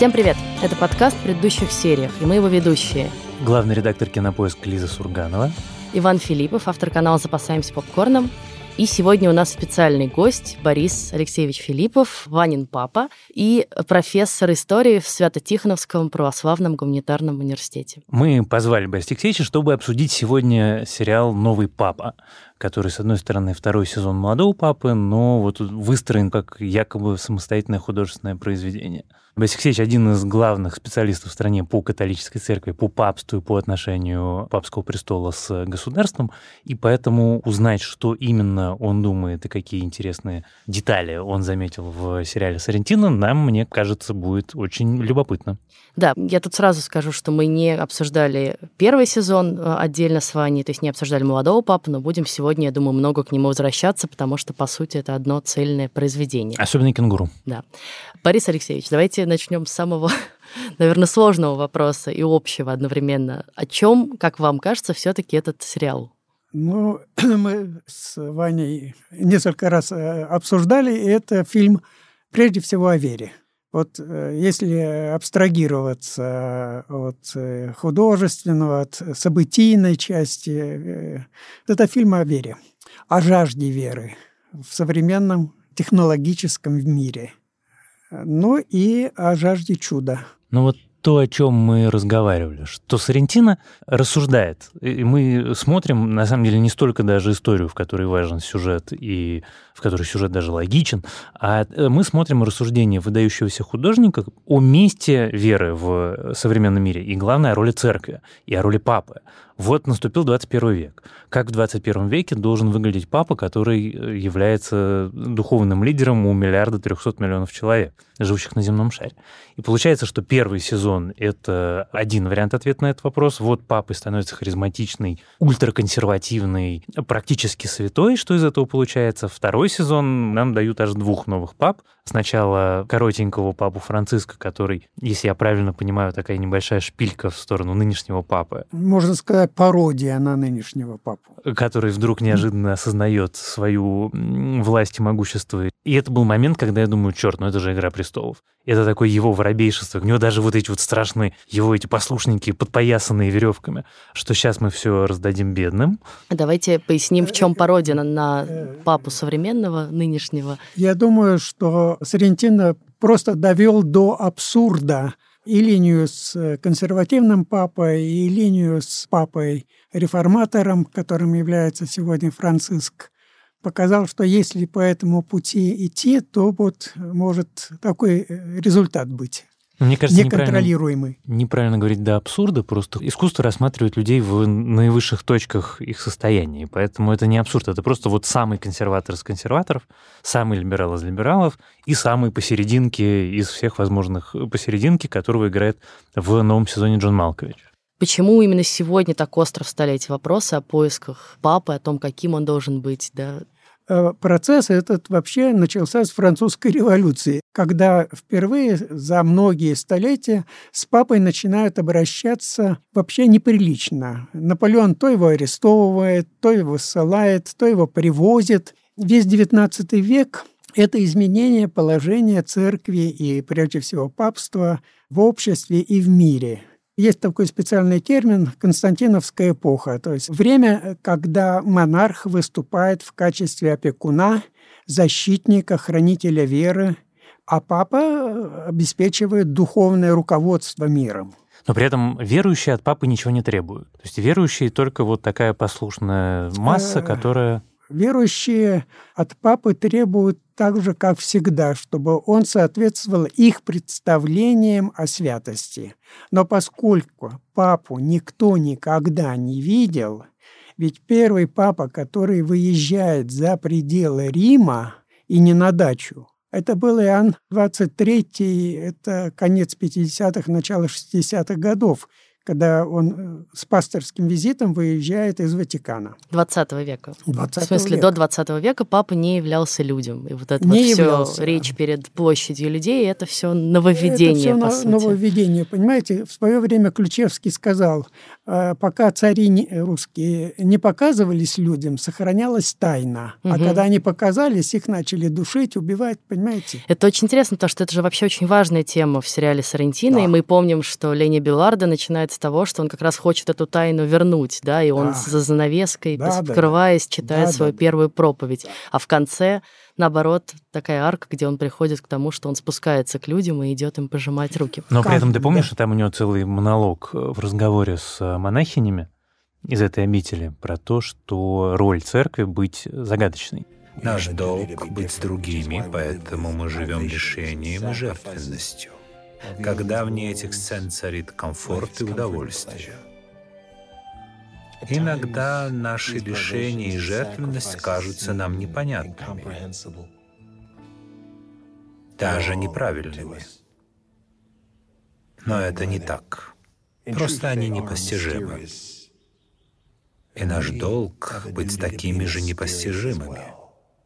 Всем привет! Это подкаст в предыдущих сериях, и мы его ведущие. Главный редактор «Кинопоиск» Лиза Сурганова. Иван Филиппов, автор канала «Запасаемся попкорном». И сегодня у нас специальный гость Борис Алексеевич Филиппов, Ванин папа и профессор истории в Свято-Тихоновском православном гуманитарном университете. Мы позвали Бориса Алексеевича, чтобы обсудить сегодня сериал «Новый папа», который, с одной стороны, второй сезон «Молодого папы», но вот выстроен как якобы самостоятельное художественное произведение – Борис Алексеевич один из главных специалистов в стране по католической церкви, по папству и по отношению папского престола с государством, и поэтому узнать, что именно он думает и какие интересные детали он заметил в сериале «Сарентино», нам, мне кажется, будет очень любопытно. Да, я тут сразу скажу, что мы не обсуждали первый сезон э, отдельно с Ваней, то есть не обсуждали «Молодого папы», но будем сегодня, я думаю, много к нему возвращаться, потому что, по сути, это одно цельное произведение. Особенно «Кенгуру». Да. Борис Алексеевич, давайте начнем с самого, наверное, сложного вопроса и общего одновременно. О чем, как вам кажется, все-таки этот сериал? Ну, мы с Ваней несколько раз э, обсуждали, и это фильм прежде всего о вере. Вот э, если абстрагироваться от э, художественного, от событийной части, это фильм о вере, о жажде веры в современном технологическом мире – ну и о жажде чуда. Ну вот то, о чем мы разговаривали, что Сарентино рассуждает. И мы смотрим, на самом деле, не столько даже историю, в которой важен сюжет и в которой сюжет даже логичен, а э, мы смотрим рассуждение выдающегося художника о месте веры в современном мире и, главное, о роли церкви и о роли папы. Вот наступил 21 век. Как в 21 веке должен выглядеть папа, который э, является духовным лидером у миллиарда 300 миллионов человек, живущих на земном шаре. И получается, что первый сезон — это один вариант ответа на этот вопрос. Вот папой становится харизматичный, ультраконсервативный, практически святой. Что из этого получается? Второй сезон нам дают аж двух новых пап. Сначала коротенького папу Франциска, который, если я правильно понимаю, такая небольшая шпилька в сторону нынешнего папы. Можно сказать, пародия на нынешнего папу. Который вдруг неожиданно осознает свою власть и могущество. И это был момент, когда я думаю, черт, ну это же «Игра престолов». Это такое его воробейшество. У него даже вот эти вот страшные, его эти послушники, подпоясанные веревками, что сейчас мы все раздадим бедным. Давайте поясним, в чем пародия на, папу современного, нынешнего. Я думаю, что Сарентино просто довел до абсурда и линию с консервативным папой, и линию с папой-реформатором, которым является сегодня Франциск показал, что если по этому пути идти, то вот может такой э, результат быть. Мне кажется, неконтролируемый. Неправильно, неправильно говорить до абсурда, просто искусство рассматривает людей в наивысших точках их состояния, поэтому это не абсурд, это просто вот самый консерватор из консерваторов, самый либерал из либералов и самый посерединке из всех возможных посерединки, которого играет в новом сезоне Джон Малкович. Почему именно сегодня так остро встали эти вопросы о поисках папы, о том, каким он должен быть, да? Э, процесс этот вообще начался с французской революции, когда впервые за многие столетия с папой начинают обращаться вообще неприлично. Наполеон то его арестовывает, то его ссылает, то его привозит. Весь XIX век это изменение положения церкви и, прежде всего, папства в обществе и в мире. Есть такой специальный термин «Константиновская эпоха», то есть время, когда монарх выступает в качестве опекуна, защитника, хранителя веры, а папа обеспечивает духовное руководство миром. Но при этом верующие от папы ничего не требуют. То есть верующие только вот такая послушная масса, э, которая Верующие от папы требуют так же, как всегда, чтобы он соответствовал их представлениям о святости. Но поскольку папу никто никогда не видел, ведь первый папа, который выезжает за пределы Рима и не на дачу, это был Иоанн 23, это конец 50-х, начало 60-х годов, когда он э, с пасторским визитом выезжает из Ватикана. 20 века. 20 в смысле, века. до 20 века папа не являлся людям. И вот это Не вот все являлся. речь перед площадью людей, это все нововведение, Это по все сути. нововведение. Понимаете, в свое время Ключевский сказал, э, пока цари не- русские не показывались людям, сохранялась тайна. А Мгм. когда они показались, их начали душить, убивать, понимаете? Это очень интересно, потому что это же вообще очень важная тема в сериале Сарантино, Да. и мы помним, что Леня Беларда начинает того, что он как раз хочет эту тайну вернуть, да, и он Да. за занавеской, Да, да, скрываясь, читает Да, свою да, да. первую проповедь. А в конце, наоборот, такая арка, где он приходит к тому, что он спускается к людям и идет им пожимать руки. Но при этом ты помнишь, да. что там у него целый монолог э, в разговоре с э, монахинями из этой обители про то, что роль церкви быть загадочной. Наш долг быть с другими, поэтому мы живем лишением и жертвенностью. Когда вне этих сцен царит комфорт и удовольствие. Иногда наши лишения и жертвенность кажутся нам непонятными, даже неправильными. Но это не так. Просто они непостижимы. И наш долг — быть такими же непостижимыми.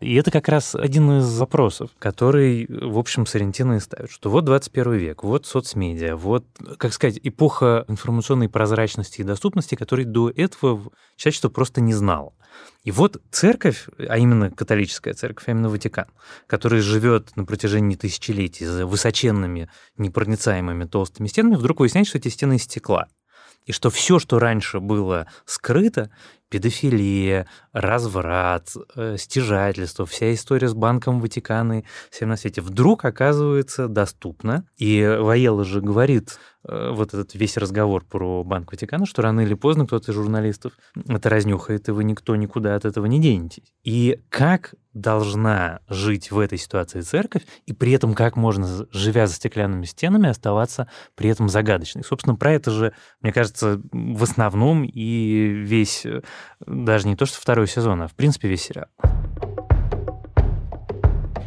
И это как раз один из вопросов, который, в общем, Сарентино и ставит, что вот 21 век, вот соцмедиа, вот, как сказать, эпоха информационной прозрачности и доступности, которой до этого человечество просто не знало. И вот церковь, а именно католическая церковь, а именно Ватикан, который живет на протяжении тысячелетий за высоченными, непроницаемыми толстыми стенами, вдруг выясняет, что эти стены из стекла. И что все, что раньше было скрыто, педофилия, разврат, э, стяжательство, вся история с Банком Ватикана и всем на свете, вдруг оказывается доступна. И Ваела же говорит э, вот этот весь разговор про Банк Ватикана, что рано или поздно кто-то из журналистов это разнюхает, и вы никто никуда от этого не денетесь. И как должна жить в этой ситуации церковь, и при этом как можно, живя за стеклянными стенами, оставаться при этом загадочной. Собственно, про это же, мне кажется, в основном и весь, э, даже не то что второй сезон, а в принципе весь сериал.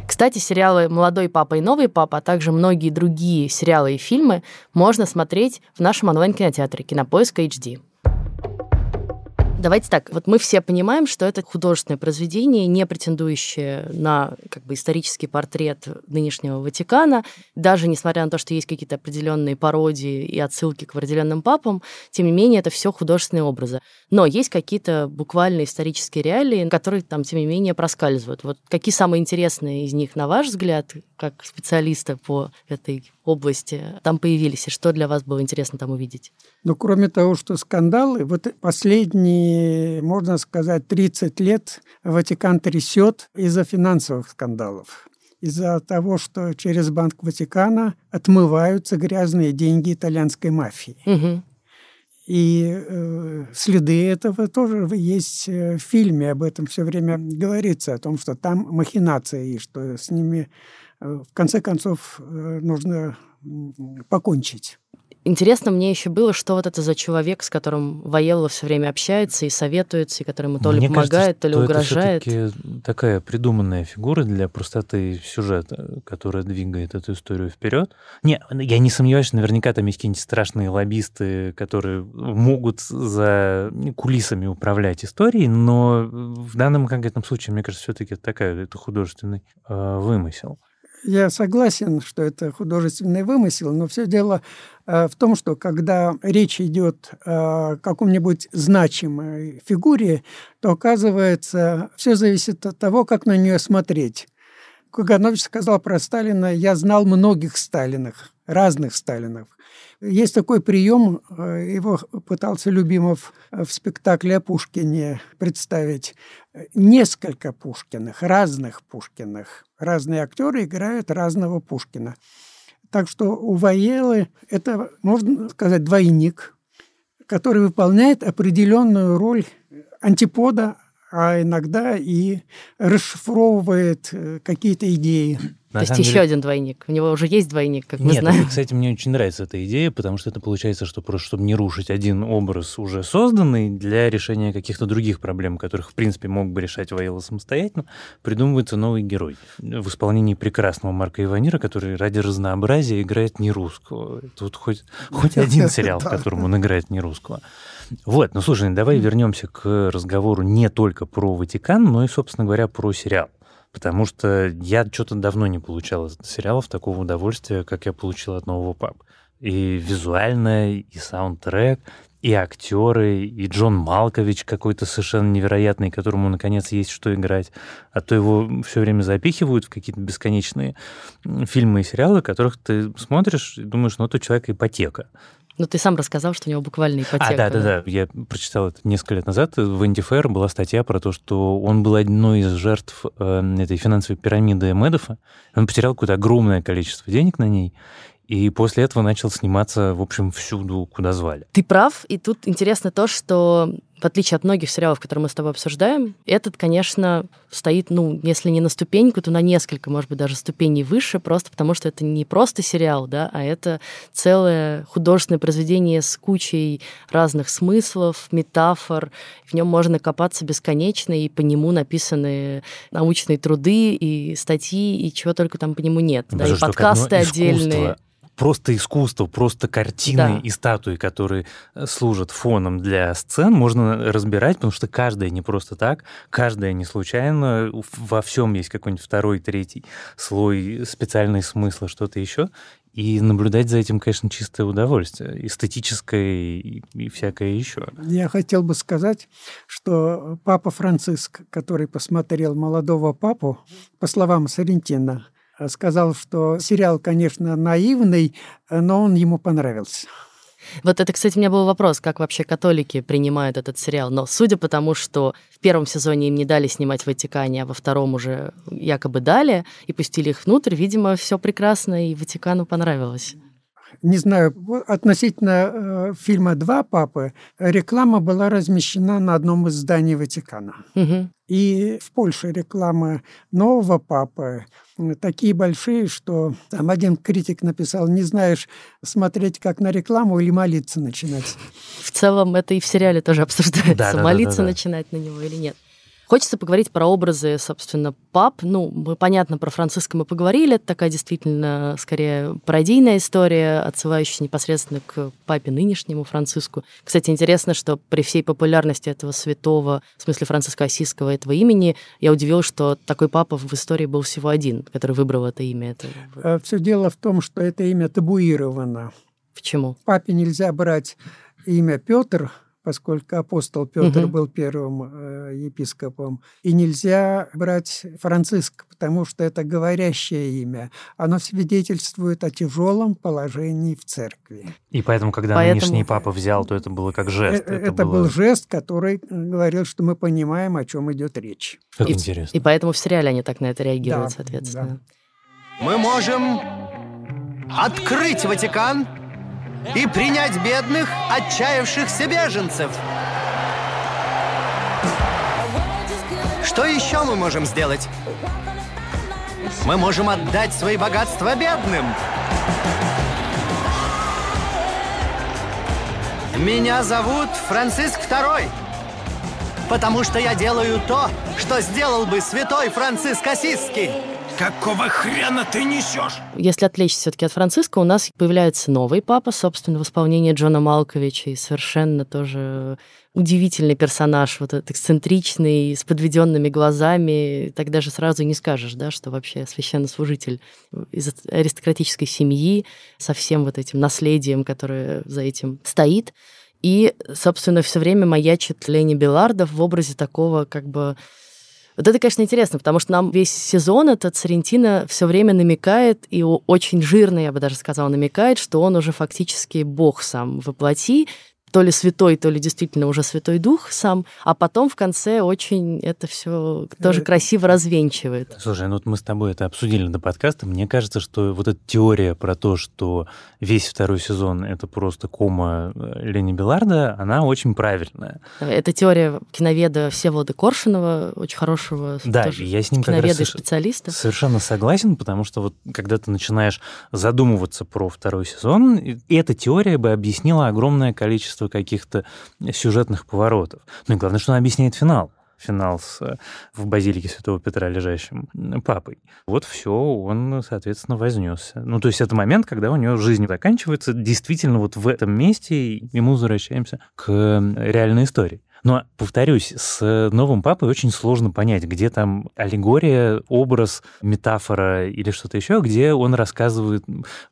Кстати, сериалы «Молодой папа» и «Новый папа», а также многие другие сериалы и фильмы можно смотреть в нашем онлайн-кинотеатре «Кинопоиск HD». Давайте так, вот мы все понимаем, что это художественное произведение, не претендующее на как бы исторический портрет нынешнего Ватикана, даже несмотря на то, что есть какие-то определенные пародии и отсылки к определенным папам, тем не менее это все художественные образы. Но есть какие-то буквально исторические реалии, которые там, тем не менее, проскальзывают. Вот какие самые интересные из них, на ваш взгляд, как специалиста по этой области, там появились, и что для вас было интересно там увидеть? Но кроме того, что скандалы, вот последние, можно сказать, 30 лет Ватикан трясет из-за финансовых скандалов. Из-за того, что через Банк Ватикана отмываются грязные деньги итальянской мафии. Мгм. И э, следы этого тоже есть э, в фильме, об этом все время говорится, о том, что там махинации, и что с ними в конце концов э, нужно покончить. Интересно мне еще было, что вот это за человек, с которым Ваелла все время общается и советуется, и который ему то ли Мне помогает, кажется, то ли что угрожает. Это все-таки такая придуманная фигура для простоты сюжета, которая двигает эту историю вперед. Не, я не сомневаюсь, что наверняка там есть какие-нибудь страшные лоббисты, которые могут за кулисами управлять историей, но в данном конкретном случае, мне кажется, все-таки это такая, это художественный э, вымысел. Я согласен, что это художественный вымысел, но все дело э, в том, что когда речь идет о каком-нибудь значимой фигуре, то оказывается, все зависит от того, как на нее смотреть. Каганович сказал про Сталина, я знал многих Сталинах, разных Сталинов. Есть такой прием, э, его пытался Любимов в спектакле о Пушкине представить. Несколько Пушкиных, разных Пушкиных. Разные актеры играют разного Пушкина. Так что у Ваелы это, можно сказать, двойник, который выполняет определенную роль антипода, а иногда и расшифровывает э, какие-то идеи. На То есть еще деле... один двойник. У него уже есть двойник, как мы Нет, знаем. Это, кстати, мне очень нравится эта идея, потому что это получается, что просто чтобы не рушить один образ уже созданный для решения каких-то других проблем, которых, в принципе, мог бы решать Ваила самостоятельно, придумывается новый герой в исполнении прекрасного Марка Иванира, который ради разнообразия играет не русского. Тут хоть, хоть один сериал, в котором он играет не русского. Вот, ну слушай, давай вернемся к разговору не только про Ватикан, но и, собственно говоря, про сериал потому что я что-то давно не получал от сериалов такого удовольствия, как я получил от нового пап. И визуально, и саундтрек, и актеры, и Джон Малкович какой-то совершенно невероятный, которому наконец есть что играть. А то его все время запихивают в какие-то бесконечные фильмы и сериалы, которых ты смотришь и думаешь, ну, это человек ипотека. Ну, ты сам рассказал, что у него буквально ипотека. А, да, да, да. Я прочитал это несколько лет назад. В Antifair была статья про то, что он был одной из жертв э, этой финансовой пирамиды Медофа. Он потерял какое-то огромное количество денег на ней, и после этого начал сниматься, в общем, всюду, куда звали. Ты прав, и тут интересно то, что в отличие от многих сериалов, которые мы с тобой обсуждаем, этот, конечно, стоит, ну, если не на ступеньку, то на несколько, может быть, даже ступеней выше, просто потому что это не просто сериал, да, а это целое художественное произведение с кучей разных смыслов, метафор. В нем можно копаться бесконечно, и по нему написаны научные труды и статьи, и чего только там по нему нет. Да, и подкасты отдельные просто искусство, просто картины да. и статуи, которые э, служат фоном для сцен, можно разбирать, потому что каждая не просто так, каждая не случайно, во всем есть какой-нибудь второй, третий слой специальный смысла, что-то еще. И наблюдать за этим, конечно, чистое удовольствие, эстетическое и, и всякое еще. Я хотел бы сказать, что папа Франциск, который посмотрел молодого папу, по словам Сарентина, сказал, что сериал, конечно, наивный, но он ему понравился. Вот это, кстати, у меня был вопрос, как вообще католики принимают этот сериал. Но судя по тому, что в первом сезоне им не дали снимать в Ватикане, а во втором уже якобы дали и пустили их внутрь, видимо, все прекрасно, и Ватикану понравилось не знаю, относительно э, фильма «Два папы» реклама была размещена на одном из зданий Ватикана. Угу. И в Польше реклама нового папы такие большие, что там один критик написал, не знаешь, смотреть как на рекламу или молиться начинать. В целом это и в сериале тоже обсуждается, да, да, молиться да, да, да. начинать на него или нет. Хочется поговорить про образы, собственно, пап. Ну, мы, понятно, про Франциска мы поговорили. Это такая действительно, скорее, пародийная история, отсылающая непосредственно к папе нынешнему Франциску. Кстати, интересно, что при всей популярности этого святого, в смысле Франциска Осиского, этого имени, я удивилась, что такой папа в истории был всего один, который выбрал это имя. Это... Э, Все дело в том, что это имя табуировано. Почему? Папе нельзя брать имя Петр, поскольку апостол Петр угу. был первым э, епископом. И нельзя брать Франциск, потому что это говорящее имя. Оно свидетельствует о тяжелом положении в церкви. И поэтому, когда поэтому... нынешний папа взял, то это было как жест. Э, это, это было... был жест, который говорил, что мы понимаем, о чем идет речь. Как и, интересно. И поэтому в сериале они так на это реагируют, да, соответственно. Да. Мы можем открыть Ватикан и принять бедных, отчаявшихся беженцев. Что еще мы можем сделать? Мы можем отдать свои богатства бедным. Меня зовут Франциск II, потому что я делаю то, что сделал бы святой Франциск Осиский. Какого хрена ты несешь? Если отвлечься все-таки от Франциска, у нас появляется новый папа, собственно, в исполнении Джона Малковича, и совершенно тоже удивительный персонаж, вот этот эксцентричный, с подведенными глазами. Так даже сразу не скажешь, да, что вообще священнослужитель из аристократической семьи со всем вот этим наследием, которое за этим стоит. И, собственно, все время маячит Лени Белардов в образе такого как бы вот это, конечно, интересно, потому что нам весь сезон этот Сарентино все время намекает, и очень жирно, я бы даже сказала, намекает, что он уже фактически бог сам воплоти, то ли святой, то ли действительно уже Святой Дух сам, а потом в конце очень это все тоже красиво развенчивает. Слушай, ну вот мы с тобой это обсудили до подкаста. Мне кажется, что вот эта теория про то, что весь второй сезон — это просто кома э, Лени Беларда, она очень правильная. Это теория киноведа Всеволода Коршунова, очень хорошего да, я с ним киноведа и специалиста. Совершенно согласен, потому что вот когда ты начинаешь задумываться про второй сезон, эта теория бы объяснила огромное количество каких-то сюжетных поворотов. Ну и главное, что она объясняет финал финал с, в базилике Святого Петра лежащим папой. Вот все, он, соответственно, вознесся. Ну, то есть это момент, когда у него жизнь заканчивается. Действительно, вот в этом месте и мы возвращаемся к реальной истории. Но, повторюсь, с новым папой очень сложно понять, где там аллегория, образ, метафора или что-то еще, где он рассказывает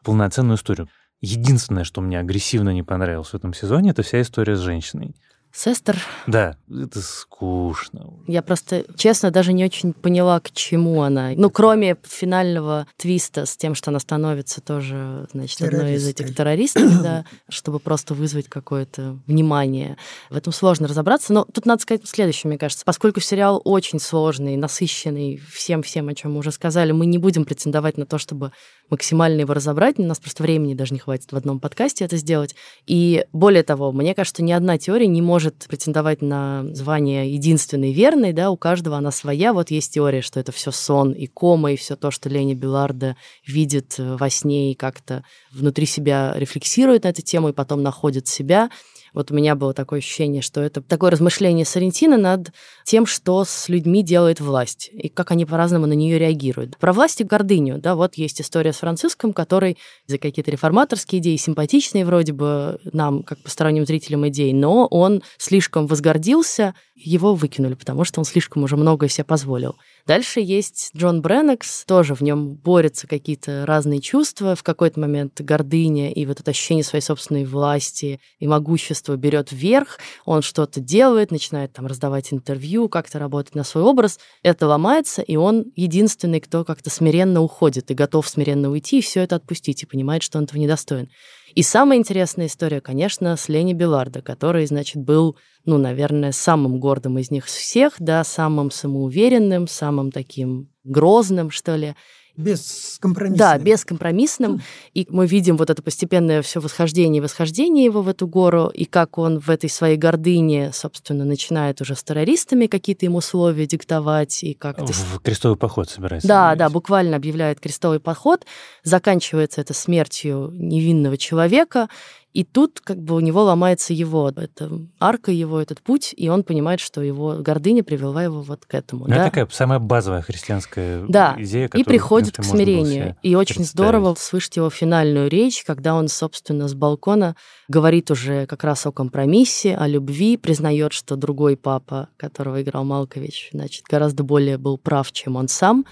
полноценную историю. Единственное, что мне агрессивно не понравилось в этом сезоне, это вся история с женщиной. Сестер. Да, это скучно. Я просто, честно, даже не очень поняла, к чему она. Ну, кроме финального твиста с тем, что она становится тоже, значит, одной из этих террористов, да, чтобы просто вызвать какое-то внимание. В этом сложно разобраться. Но тут надо сказать следующее, мне кажется. Поскольку сериал очень сложный, насыщенный всем-всем, о чем мы уже сказали, мы не будем претендовать на то, чтобы максимально его разобрать. У нас просто времени даже не хватит в одном подкасте это сделать. И более того, мне кажется, ни одна теория не может претендовать на звание единственной верной, да, у каждого она своя. Вот есть теория, что это все сон и кома, и все то, что Лени Беларда видит э, во сне и как-то внутри себя рефлексирует на эту тему и потом находит себя. Вот у меня было такое ощущение, что это такое размышление Сарентина над тем, что с людьми делает власть и как они по-разному на нее реагируют. Про власть и гордыню, да, вот есть история с Франциском, который за какие-то реформаторские идеи, симпатичные вроде бы нам, как посторонним зрителям идей, но он слишком возгордился, его выкинули, потому что он слишком уже многое себе позволил. Дальше есть Джон Бреннекс, тоже в нем борются какие-то разные чувства, в какой-то момент гордыня и вот это ощущение своей собственной власти и могущества берет вверх, он что-то делает, начинает там раздавать интервью, как-то работать на свой образ, это ломается, и он единственный, кто как-то смиренно уходит и готов смиренно уйти и все это отпустить, и понимает, что он этого недостоин. И самая интересная история, конечно, с Лени Белардо, который, значит, был, ну, наверное, самым гордым из них всех, да, самым самоуверенным, самым таким грозным, что ли. Бескомпромиссным. Да, бескомпромиссным. И мы видим вот это постепенное все восхождение и восхождение его в эту гору, и как он в этой своей гордыне, собственно, начинает уже с террористами какие-то ему условия диктовать, и как В крестовый поход собирается. Да, да, буквально объявляет крестовый поход. Заканчивается это смертью невинного человека, и тут как бы у него ломается его, это арка его, этот путь, и он понимает, что его гордыня привела его вот к этому. Ну, да? это такая самая базовая христианская да. идея, и приходит к смирению. И очень здорово слышать его финальную речь, когда он, собственно, с балкона говорит уже как раз о компромиссе, о любви, признает, что другой папа, которого играл Малкович, значит, гораздо более был прав, чем он сам.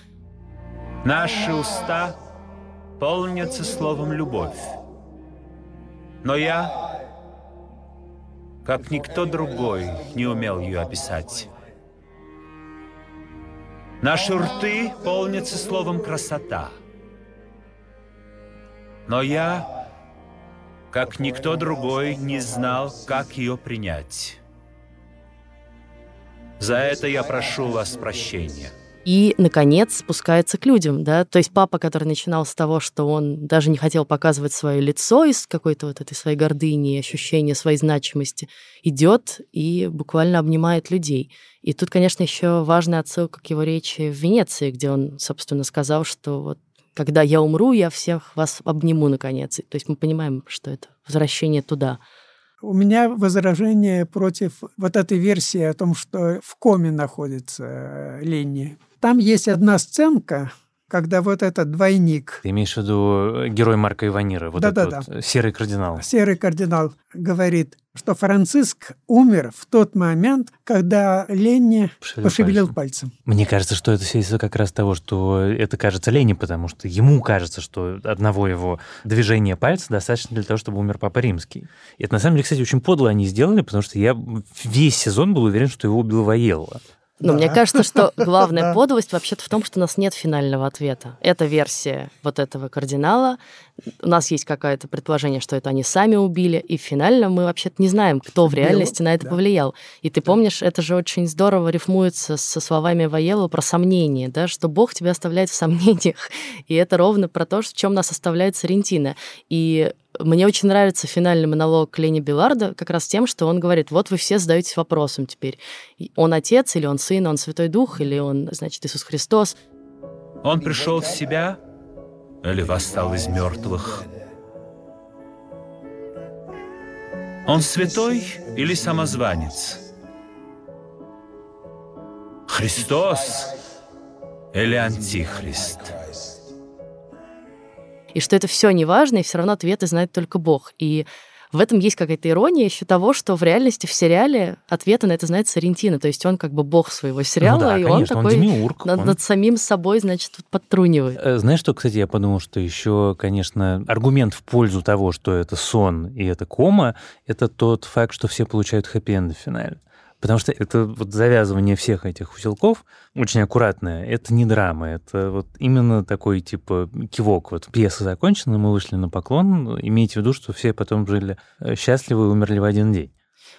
Наши уста полнятся словом «любовь». Но я, как никто другой, не умел ее описать. Наши рты полнятся словом «красота». Но я, как никто другой, не знал, как ее принять. За это я прошу вас прощения и, наконец, спускается к людям, да, то есть папа, который начинал с того, что он даже не хотел показывать свое лицо из какой-то вот этой своей гордыни ощущения своей значимости, идет и буквально обнимает людей. И тут, конечно, еще важная отсылка к его речи в Венеции, где он, собственно, сказал, что вот когда я умру, я всех вас обниму, наконец. То есть мы понимаем, что это возвращение туда. У меня возражение против вот этой версии о том, что в коме находится э, Ленни. Там есть одна сценка, когда вот этот двойник... Ты имеешь в виду э, герой Марка Иванира, вот да, этот да, вот да. серый кардинал. Серый кардинал говорит, что Франциск умер в тот момент, когда Ленни Пошевелил пошевелил пальцем. пальцем. Мне кажется, что это свидетельство как раз того, что это кажется Лене, потому что ему кажется, что одного его движения пальца достаточно для того, чтобы умер Папа Римский. И это, на самом деле, кстати, очень подло они сделали, потому что я весь сезон был уверен, что его убил Ваелла. Но Да. мне кажется, что главная подлость вообще-то в том, что у нас нет финального ответа. Это версия вот этого кардинала, у нас есть какое-то предположение, что это они сами убили, и финально мы вообще-то не знаем, кто в реальности на это повлиял. И ты помнишь, это же очень здорово рифмуется со словами Ваелова про сомнение, да, что Бог тебя оставляет в сомнениях. И это ровно про то, в чем нас оставляет Сарентина. И мне очень нравится финальный монолог Лени Беларда как раз тем, что он говорит, вот вы все задаетесь вопросом теперь. Он отец, или он сын, он Святой Дух, или он, значит, Иисус Христос. Он пришел в себя или восстал из мертвых? Он святой или самозванец? Христос или Антихрист? и что это все не важно, и все равно ответы знает только Бог. И в этом есть какая-то ирония еще того, что в реальности в сериале ответы на это знает Сарентино. То есть он как бы бог своего сериала, ну да, и конечно, он такой он демиург, над, он... над самим собой, значит, подтрунивает. Э, знаешь, что, кстати, я подумал, что еще, конечно, аргумент в пользу того, что это сон и это кома, это тот факт, что все получают хэппи-энд в финале. Потому что это вот завязывание всех этих узелков очень аккуратное. Это не драма, это вот именно такой типа кивок. Вот пьеса закончена, мы вышли на поклон. Имейте в виду, что все потом жили э, счастливы и умерли в один день.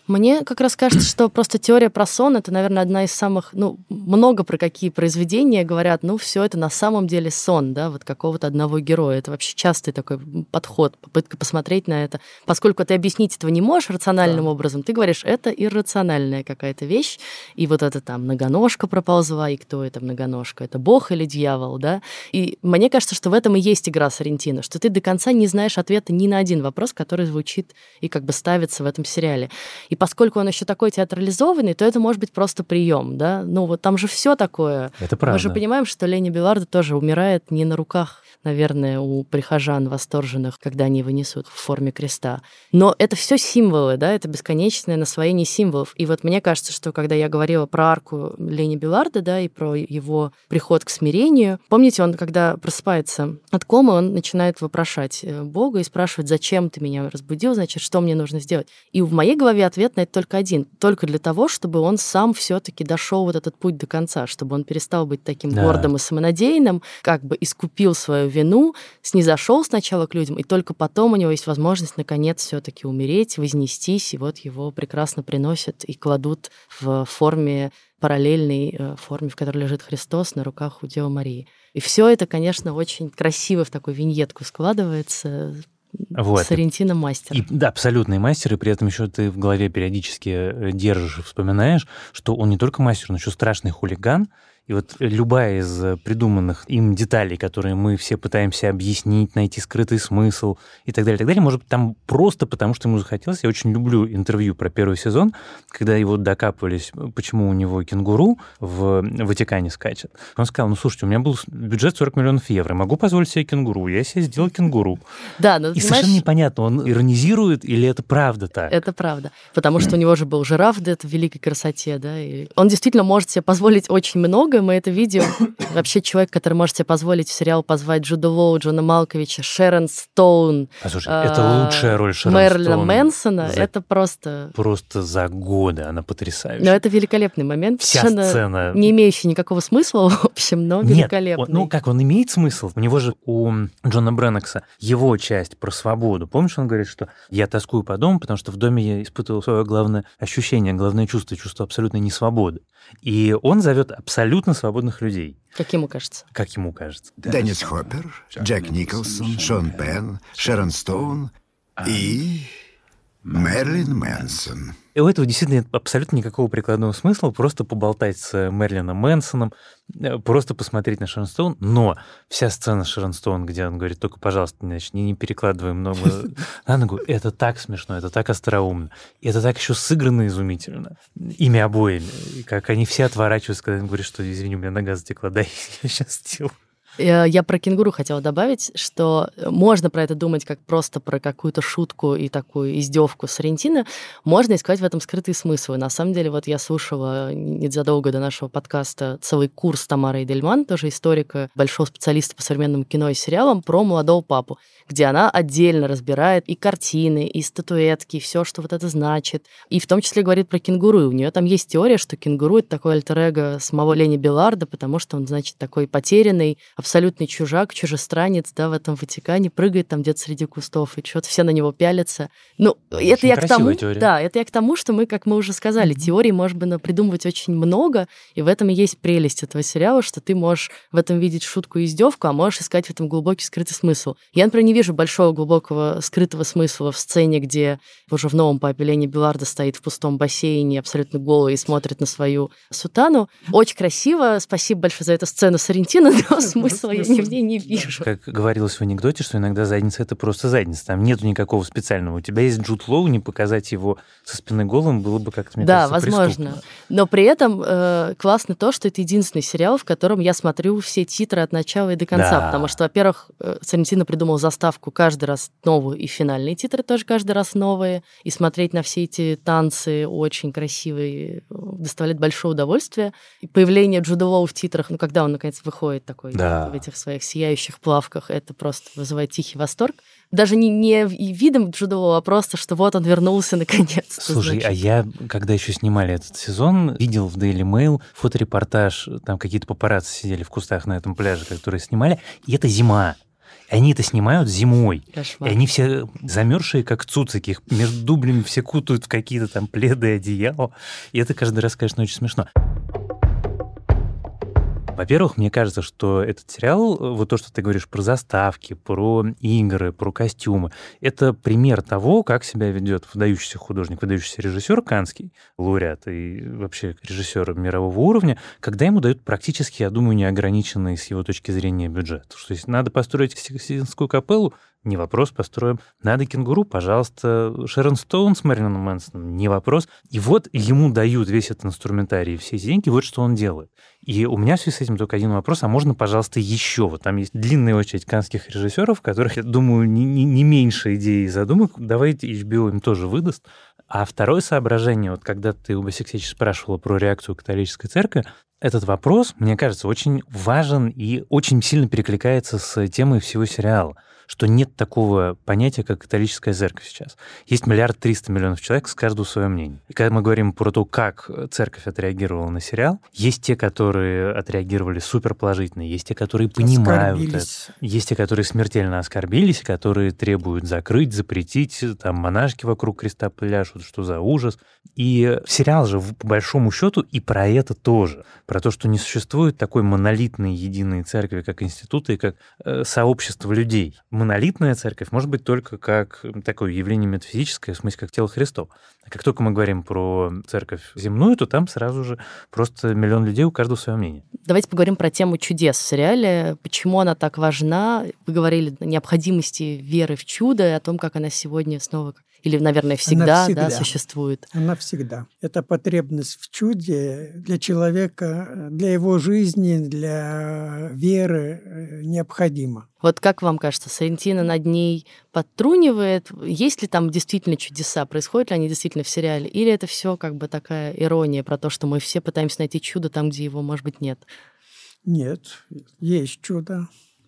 Мне как раз кажется, что просто теория про сон это, наверное, одна из самых, ну, много про какие произведения говорят, ну, все это на самом деле сон, да, вот какого-то одного героя. Это вообще частый такой подход, попытка посмотреть на это. Поскольку ты объяснить этого не можешь рациональным да. образом, ты говоришь, это иррациональная какая-то вещь, и вот это там многоножка проползла, и кто это многоножка? Это бог или дьявол, да? И мне кажется, что в этом и есть игра Сарентина, что ты до конца не знаешь ответа ни на один вопрос, который звучит и как бы ставится в этом сериале. И поскольку он еще такой театрализованный, то это может быть просто прием, да. Ну вот там же все такое. Это правда. Мы же понимаем, что Лени Беларда тоже умирает не на руках наверное, у прихожан восторженных, когда они вынесут в форме креста. Но это все символы, да, это бесконечное насвоение символов. И вот мне кажется, что когда я говорила про арку Лени Беларда, да, и про его приход к смирению, помните, он, когда просыпается от комы, он начинает вопрошать э, Бога и спрашивать, зачем ты меня разбудил, значит, что мне нужно сделать. И в моей голове ответ на это только один. Только для того, чтобы он сам все-таки дошел вот этот путь до конца, чтобы он перестал быть таким да. гордым и самонадеянным, как бы искупил свою вину, снизошел сначала к людям, и только потом у него есть возможность наконец все-таки умереть, вознестись, и вот его прекрасно приносят и кладут в форме параллельной э, форме, в которой лежит Христос на руках у Девы Марии. И все это, конечно, очень красиво в такую виньетку складывается, вот. Сарентино мастер. И, да, абсолютный мастер, и при этом еще ты в голове периодически э, держишь и вспоминаешь, что он не только мастер, но еще страшный хулиган, и вот любая из э, придуманных им деталей, которые мы все пытаемся объяснить, найти скрытый смысл и так далее, и так далее, может быть, там просто потому, что ему захотелось. Я очень люблю интервью про первый сезон, когда его докапывались, почему у него кенгуру в Ватикане скачет. Он сказал, ну, слушайте, у меня был бюджет 40 миллионов евро, могу позволить себе кенгуру, я себе сделал кенгуру. Да, но, И совершенно непонятно, он иронизирует или это правда так? Это правда, потому что у него же был жираф в этой великой красоте, да, и он действительно может себе позволить очень много, много, мы это видео. Вообще человек, который может себе позволить в сериал позвать Джуда Лоу, Джона Малковича, Шерон Стоун. Послушай, а, это лучшая роль Шерон Мэрилина Стоун Мэнсона. За... Это просто... Просто за годы она потрясающая. Но это великолепный момент. Вся сцена... Не имеющий никакого смысла, в общем, но Нет, великолепный. Он, ну как, он имеет смысл? У него же, у Джона Бреннекса, его часть про свободу. Помнишь, он говорит, что я тоскую по дому, потому что в доме я испытывал свое главное ощущение, главное чувство, чувство абсолютной несвободы. И он зовет абсолютно свободных людей. Как ему кажется. Как ему кажется. Деннис Хоппер, Джек Николсон, Шон Пен, Шерон Стоун и Мерлин Мэнсон. И у этого действительно нет абсолютно никакого прикладного смысла просто поболтать с Мерлином Мэнсоном, э, просто посмотреть на Шерон Стоун. Но вся сцена Шерон Стоун, где он говорит, только, пожалуйста, значит, не, не перекладывай много на ногу, это так смешно, это так остроумно. И это так еще сыграно изумительно. Ими обоими. Как они все отворачиваются, когда он говорит, что, извини, у меня нога затекла, дай я сейчас сделаю. Э, я про кенгуру хотела добавить, что можно про это думать как просто про какую-то шутку и такую издевку с Аргентины. Можно искать в этом скрытые смыслы. На самом деле, вот я слушала незадолго до нашего подкаста целый курс Тамары Эдельман, тоже историка, большого специалиста по современному кино и сериалам, про молодого папу, где она отдельно разбирает и картины, и статуэтки, и все, что вот это значит. И в том числе говорит про кенгуру. И у нее там есть теория, что кенгуру — это такой альтер самого Лени Беларда, потому что он, значит, такой потерянный, абсолютный чужак, чужестранец, да, в этом Ватикане, прыгает там где-то среди кустов, и что-то все на него пялятся. Ну, очень это я к тому, теория. да, это я к тому, что мы, как мы уже сказали, mm-hmm. теорий можно придумывать очень много, и в этом и есть прелесть этого сериала, что ты можешь в этом видеть шутку и издевку, а можешь искать в этом глубокий скрытый смысл. Я, например, не вижу большого глубокого скрытого смысла в сцене, где уже в новом по Ленни Беларда стоит в пустом бассейне, абсолютно голый, и смотрит на свою сутану. Очень красиво. Спасибо большое за эту сцену Сарентина, но смысла я ней не вижу. Как говорилось в анекдоте, что иногда задница — это просто задница. Там нету никакого специального. У тебя есть Джуд Лоу, не показать его со спины голым было бы как-то, мне да, кажется, возможно. Преступно. Но при этом э, классно то, что это единственный сериал, в котором я смотрю все титры от начала и до конца. Да. Потому что, во-первых, э, Сарентино придумал заставку каждый раз новую, и финальные титры тоже каждый раз новые. И смотреть на все эти танцы очень красивые доставляет большое удовольствие. И появление Джуда Лоу в титрах, ну, когда он, наконец, выходит такой да. В этих своих сияющих плавках, это просто вызывает тихий восторг даже не, не видом Джудового, а просто, что вот он вернулся наконец. Слушай, значит. а я, когда еще снимали этот сезон, видел в Daily Mail фоторепортаж, там какие-то папарацци сидели в кустах на этом пляже, которые снимали, и это зима. Они это снимают зимой. Кошмар. И они все замерзшие, как цуцики. Их между дублями все кутают в какие-то там пледы, одеяла. И это каждый раз, конечно, очень смешно. Во-первых, мне кажется, что этот сериал, э, вот то, что ты говоришь про заставки, про игры, про костюмы, это пример того, как себя ведет выдающийся художник, выдающийся режиссер Канский, лауреат и вообще режиссер мирового уровня, когда ему дают практически, я думаю, неограниченный с его точки зрения бюджет. Что есть надо построить Сикстинскую капеллу, не вопрос, построим. Надо кенгуру, пожалуйста. Шерон Стоун с Мэрилином Мэнсоном, не вопрос. И вот ему дают весь этот инструментарий, все эти деньги, вот что он делает. И у меня в связи с этим только один вопрос, а можно, пожалуйста, еще? Вот там есть длинная очередь канских режиссеров, которых, я думаю, не, не, не меньше идей и задумок. Давайте HBO им тоже выдаст. А второе соображение, вот когда ты у Басиксевича спрашивала про реакцию католической церкви, этот вопрос, мне кажется, очень важен и очень сильно перекликается с темой всего сериала что нет такого понятия, как католическая церковь сейчас. Есть миллиард триста миллионов человек, с каждого свое мнение. И когда мы говорим про то, как церковь отреагировала на сериал, есть те, которые отреагировали супер положительно, есть те, которые понимают это, есть те, которые смертельно оскорбились, которые требуют закрыть, запретить, там монашки вокруг креста пляшут, что за ужас. И сериал же, по большому счету, и про это тоже. Про то, что не существует такой монолитной единой церкви, как институты как э, сообщество людей монолитная церковь может быть только как такое явление метафизическое, в смысле, как тело Христова. А как только мы говорим про церковь земную, то там сразу же просто миллион людей, у каждого свое мнение. Давайте поговорим про тему чудес в сериале. Почему она так важна? Вы говорили о необходимости веры в чудо и о том, как она сегодня снова или, наверное, всегда, всегда. Да, существует? Она всегда. Это потребность в чуде для человека, для его жизни, для веры э, необходима. Вот как вам кажется, Сарентина над ней подтрунивает? Есть ли там действительно чудеса? Происходят ли они действительно в сериале? Или это все как бы такая ирония про то, что мы все пытаемся найти чудо там, где его, может быть, нет? Нет, есть чудо.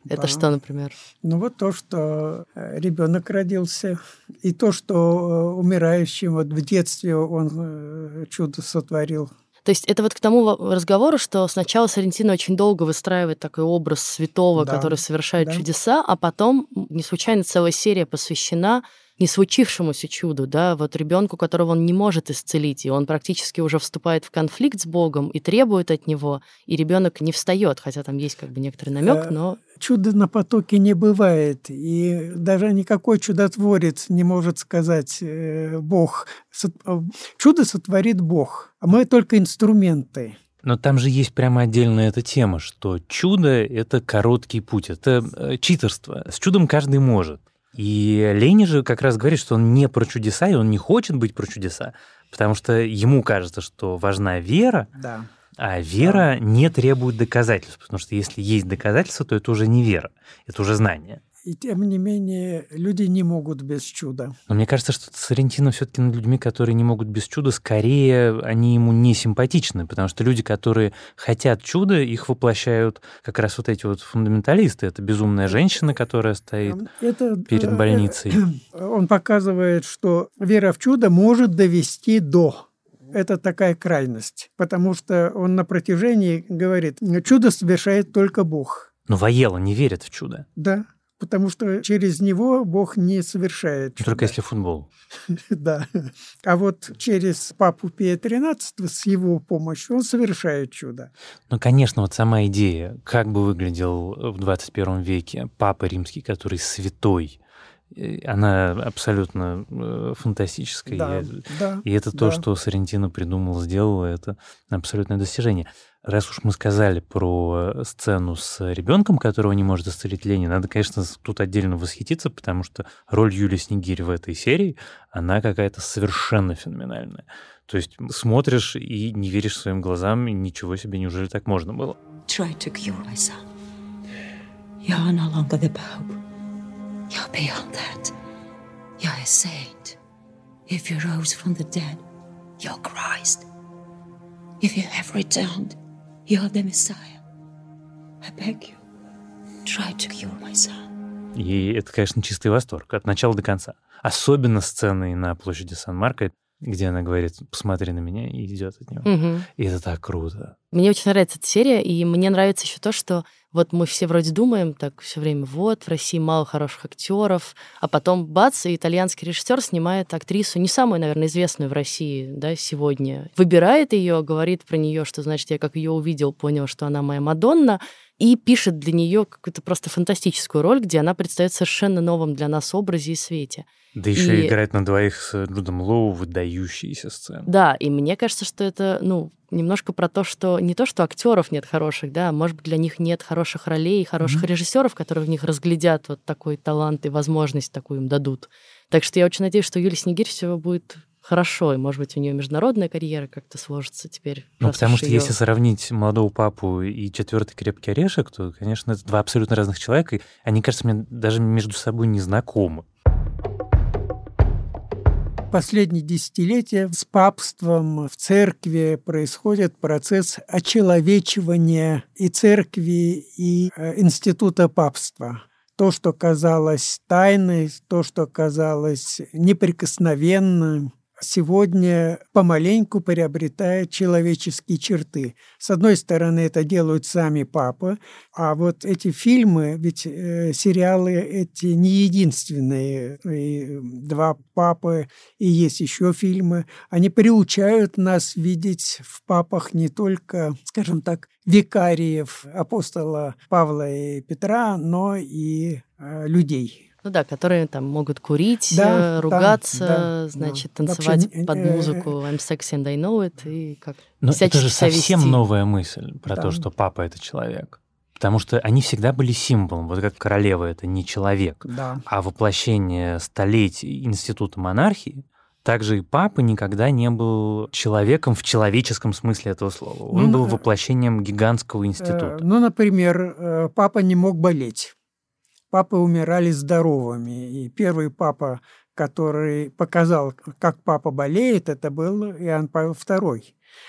Это да. что, например? Ну вот то, что э, ребенок родился, и то, что э, умирающим вот в детстве он э, чудо сотворил. То есть это вот к тому разговору, что сначала Сарентино очень долго выстраивает такой образ святого, да, который совершает да. чудеса, а потом не случайно целая серия посвящена не случившемуся чуду, да, вот ребенку, которого он не может исцелить, и он практически уже вступает в конфликт с Богом и требует от него, и ребенок не встает, хотя там есть как бы некоторый намек, э, но чуда на потоке не бывает, и даже никакой чудотворец не может сказать э, Бог. Э, чудо сотворит Бог, а мы только инструменты. Но там же есть прямо отдельная эта тема, что чудо — это короткий путь, это читерство. С чудом каждый может. И Лени же как раз говорит, что он не про чудеса, и он не хочет быть про чудеса, потому что ему кажется, что важна вера, да. а вера да. не требует доказательств, потому что если есть доказательства, то это уже не вера, это уже знание. И тем не менее, люди не могут без чуда. Но мне кажется, что Соррентино все-таки над людьми, которые не могут без чуда, скорее они ему не симпатичны, потому что люди, которые хотят чуда, их воплощают как раз вот эти вот фундаменталисты. Это безумная женщина, которая стоит Это, перед э, больницей. Он показывает, что вера в чудо может довести до это такая крайность, потому что он на протяжении говорит, чудо совершает только Бог. Но Ваела не верит в чудо. Да, потому что через него Бог не совершает чудо. Только если футбол. Да. А вот через папу Пия XIII с его помощью он совершает чудо. Ну, конечно, вот сама идея, как бы выглядел в 21 веке папа римский, который святой, э, она абсолютно э, фантастическая. Да, и, да, и это то, да. что Соррентино придумал, сделал, это абсолютное достижение. Раз уж мы сказали про э, сцену с ребенком, которого не может исцелить Ленин, надо, конечно, тут отдельно восхититься, потому что роль Юлии Снегирь в этой серии, она какая-то совершенно феноменальная. То есть смотришь и не веришь своим глазам, и ничего себе, неужели так можно было? Try to cure my son. You're no longer the Pope. You're beyond that. You're a saint. If you rose from the dead, you're Christ. If you have returned, you're the Messiah. I beg you, try to cure my son. И это, конечно, чистый восторг от начала до конца. Особенно сцены на площади Сан-Марко, где она говорит, посмотри на меня, и идет от него. Мгм. И это так круто. Мне очень нравится эта серия, и мне нравится еще то, что вот мы все вроде думаем так все время, вот, в России мало хороших актеров, а потом бац, и итальянский режиссер снимает актрису, не самую, наверное, известную в России, да, сегодня. Выбирает ее, говорит про нее, что, значит, я как ее увидел, понял, что она моя Мадонна, и пишет для нее какую-то просто фантастическую роль, где она предстает совершенно новом для нас образе и свете. Да еще И- играет на двоих с Джудом Лоу выдающиеся сцены. Да, и мне кажется, что это, ну, немножко про то, что не то, что актеров нет хороших, да, а может быть, для них нет хороших ролей, хороших режиссеров, которые в них разглядят вот такой талант и возможность такую им дадут. Так что я очень надеюсь, что Юлия Снегирь все будет хорошо, и, может быть, у нее международная карьера как-то сложится теперь. Ну, потому что её- если сравнить молодого папу и четвертый крепкий орешек, то, конечно, это два абсолютно разных человека, и они, кажется, мне даже между собой не знакомы. Последние десятилетия с папством в церкви происходит процесс очеловечивания и церкви, и э, института папства. То, что казалось тайной, то, что казалось неприкосновенным, сегодня помаленьку приобретает человеческие черты. С одной стороны, это делают сами папы, а вот эти фильмы, ведь э, сериалы эти не единственные. И два папы, и есть еще фильмы. Они приучают нас видеть в папах не только, скажем так, викариев апостола Павла и Петра, но и э, людей. Ну да, которые там могут курить, Да, э, да, ругаться, да, значит, да. танцевать Вообще, под э, музыку I'm sexy and I know it, и как Но это же совсем вести. новая мысль про Да. то, что папа — это человек. Потому что они всегда были символом. Вот как королева — это не человек, Да. а воплощение столетий института монархии, также и папа никогда не был человеком в человеческом смысле этого слова. Он Ну, был э, воплощением гигантского Э, института. Ну, например, э, папа не мог болеть. Папы умирали здоровыми. И первый папа, который показал, как папа болеет, это был Иоанн Павел II,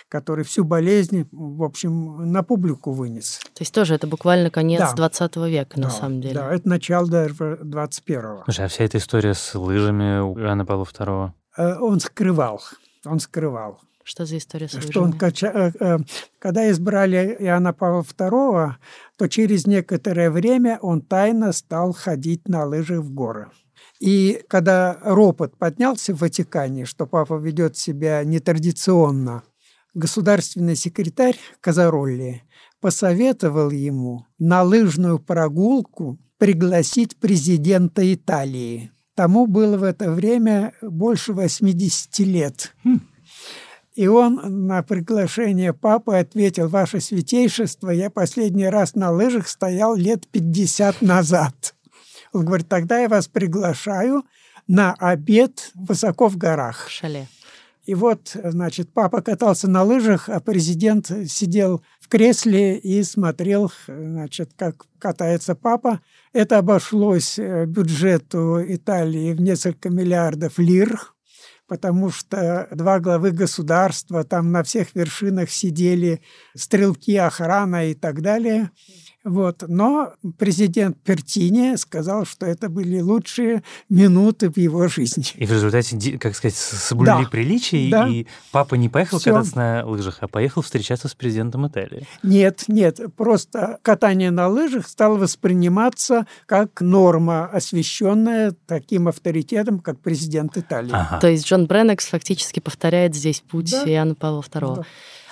который всю болезнь, в общем, на публику вынес. То есть тоже это буквально конец Да. 20 века, на Да, самом деле. Да, это начало даже 21-го. Слушай, а вся эта история с лыжами у Иоанна Павла II? Э, Он скрывал, он скрывал. Что за история с что он кача- э, э, когда избрали Иоанна Павла II, то через некоторое время он тайно стал ходить на лыжах в горы. И когда ропот поднялся в Ватикане, что папа ведет себя нетрадиционно, государственный секретарь Казаролли посоветовал ему на лыжную прогулку пригласить президента Италии. Тому было в это время больше 80 лет. И он на приглашение папы ответил, «Ваше святейшество, я последний раз на лыжах стоял лет 50 назад». Он говорит, тогда я вас приглашаю на обед высоко в горах. В шале. И вот, значит, папа катался на лыжах, а президент сидел в кресле и смотрел, значит, как катается папа. Это обошлось э, бюджету Италии в несколько миллиардов лир, потому что два главы государства, там на всех вершинах сидели стрелки, охрана и так далее. Вот. Но президент Пертини сказал, что это были лучшие минуты в его жизни. И в результате, как сказать, соблюли Да. приличия, Да. и папа не поехал Всё. кататься на лыжах, а поехал встречаться с президентом Италии. Нет, нет, просто катание на лыжах стало восприниматься как норма, освещенная таким авторитетом, как президент Италии. Ага. То есть Джон Бреннекс фактически повторяет здесь путь Да. Иоанна Павла II. Да.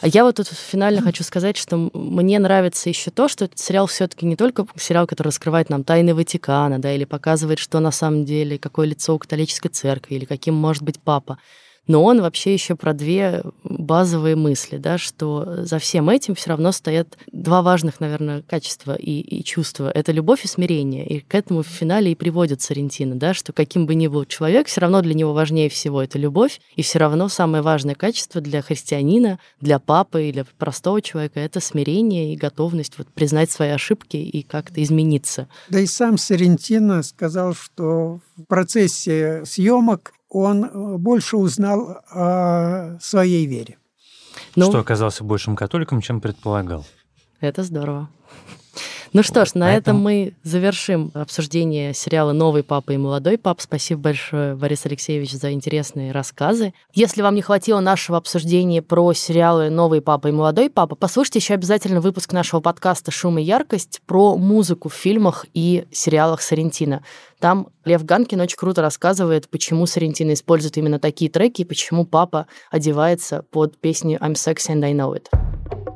А я вот тут финально хочу сказать, что мне нравится еще то, что этот сериал все-таки не только сериал, который раскрывает нам тайны Ватикана, да, или показывает, что на самом деле, какое лицо у католической церкви, или каким может быть папа. Но он вообще еще про две базовые мысли, да, что за всем этим все равно стоят два важных, наверное, качества и, и чувства. Это любовь и смирение. И к этому в финале и приводит Соррентино, да, что каким бы ни был человек, все равно для него важнее всего это любовь, и все равно самое важное качество для христианина, для папы или простого человека это смирение и готовность вот признать свои ошибки и как-то измениться. Да и сам Соррентино сказал, что в процессе съемок он э, больше узнал о своей вере. Ну, Что оказался большим католиком, чем предполагал. Это здорово. Ну что ж, на Поэтому- этом мы завершим обсуждение сериала «Новый папа и молодой пап». Спасибо большое, Борис Алексеевич, за интересные рассказы. Если вам не хватило нашего обсуждения про сериалы «Новый папа и молодой папа», послушайте еще обязательно выпуск нашего подкаста «Шум и яркость» про музыку в фильмах и сериалах Соррентино. Там Лев Ганкин очень круто рассказывает, почему Соррентино использует именно такие треки и почему папа одевается под песню «I'm sexy and I know it».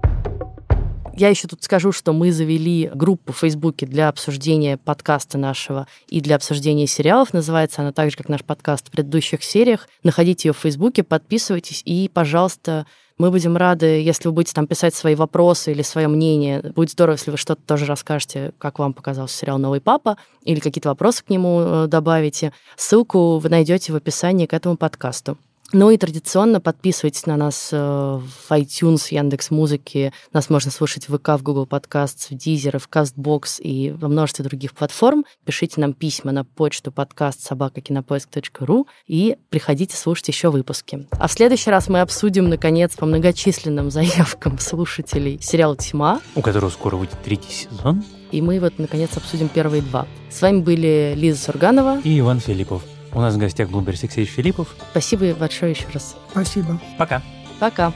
Я еще тут скажу, что мы завели группу в Фейсбуке для обсуждения подкаста нашего и для обсуждения сериалов. Называется она так же, как наш подкаст в предыдущих сериях. Находите ее в Фейсбуке, подписывайтесь и, пожалуйста, мы будем рады, если вы будете там писать свои вопросы или свое мнение. Будет здорово, если вы что-то тоже расскажете, как вам показался сериал «Новый папа», или какие-то вопросы к нему э, добавите. Ссылку вы найдете в описании к этому подкасту. Ну и традиционно подписывайтесь на нас э, в iTunes, Яндекс Музыки. Нас можно слушать в ВК, в Google Podcasts, в Deezer, в CastBox и во множестве других платформ. Пишите нам письма на почту подкаст собакакинопоиск.ру и приходите слушать еще выпуски. А в следующий раз мы обсудим, наконец, по многочисленным заявкам слушателей сериал «Тьма», У которого скоро выйдет третий сезон. и мы вот, наконец, обсудим первые два. С вами были Лиза Сурганова. И Иван Филиппов. У нас в гостях был Алексеевич Филиппов. Спасибо большое еще раз. Спасибо. Пока. Пока.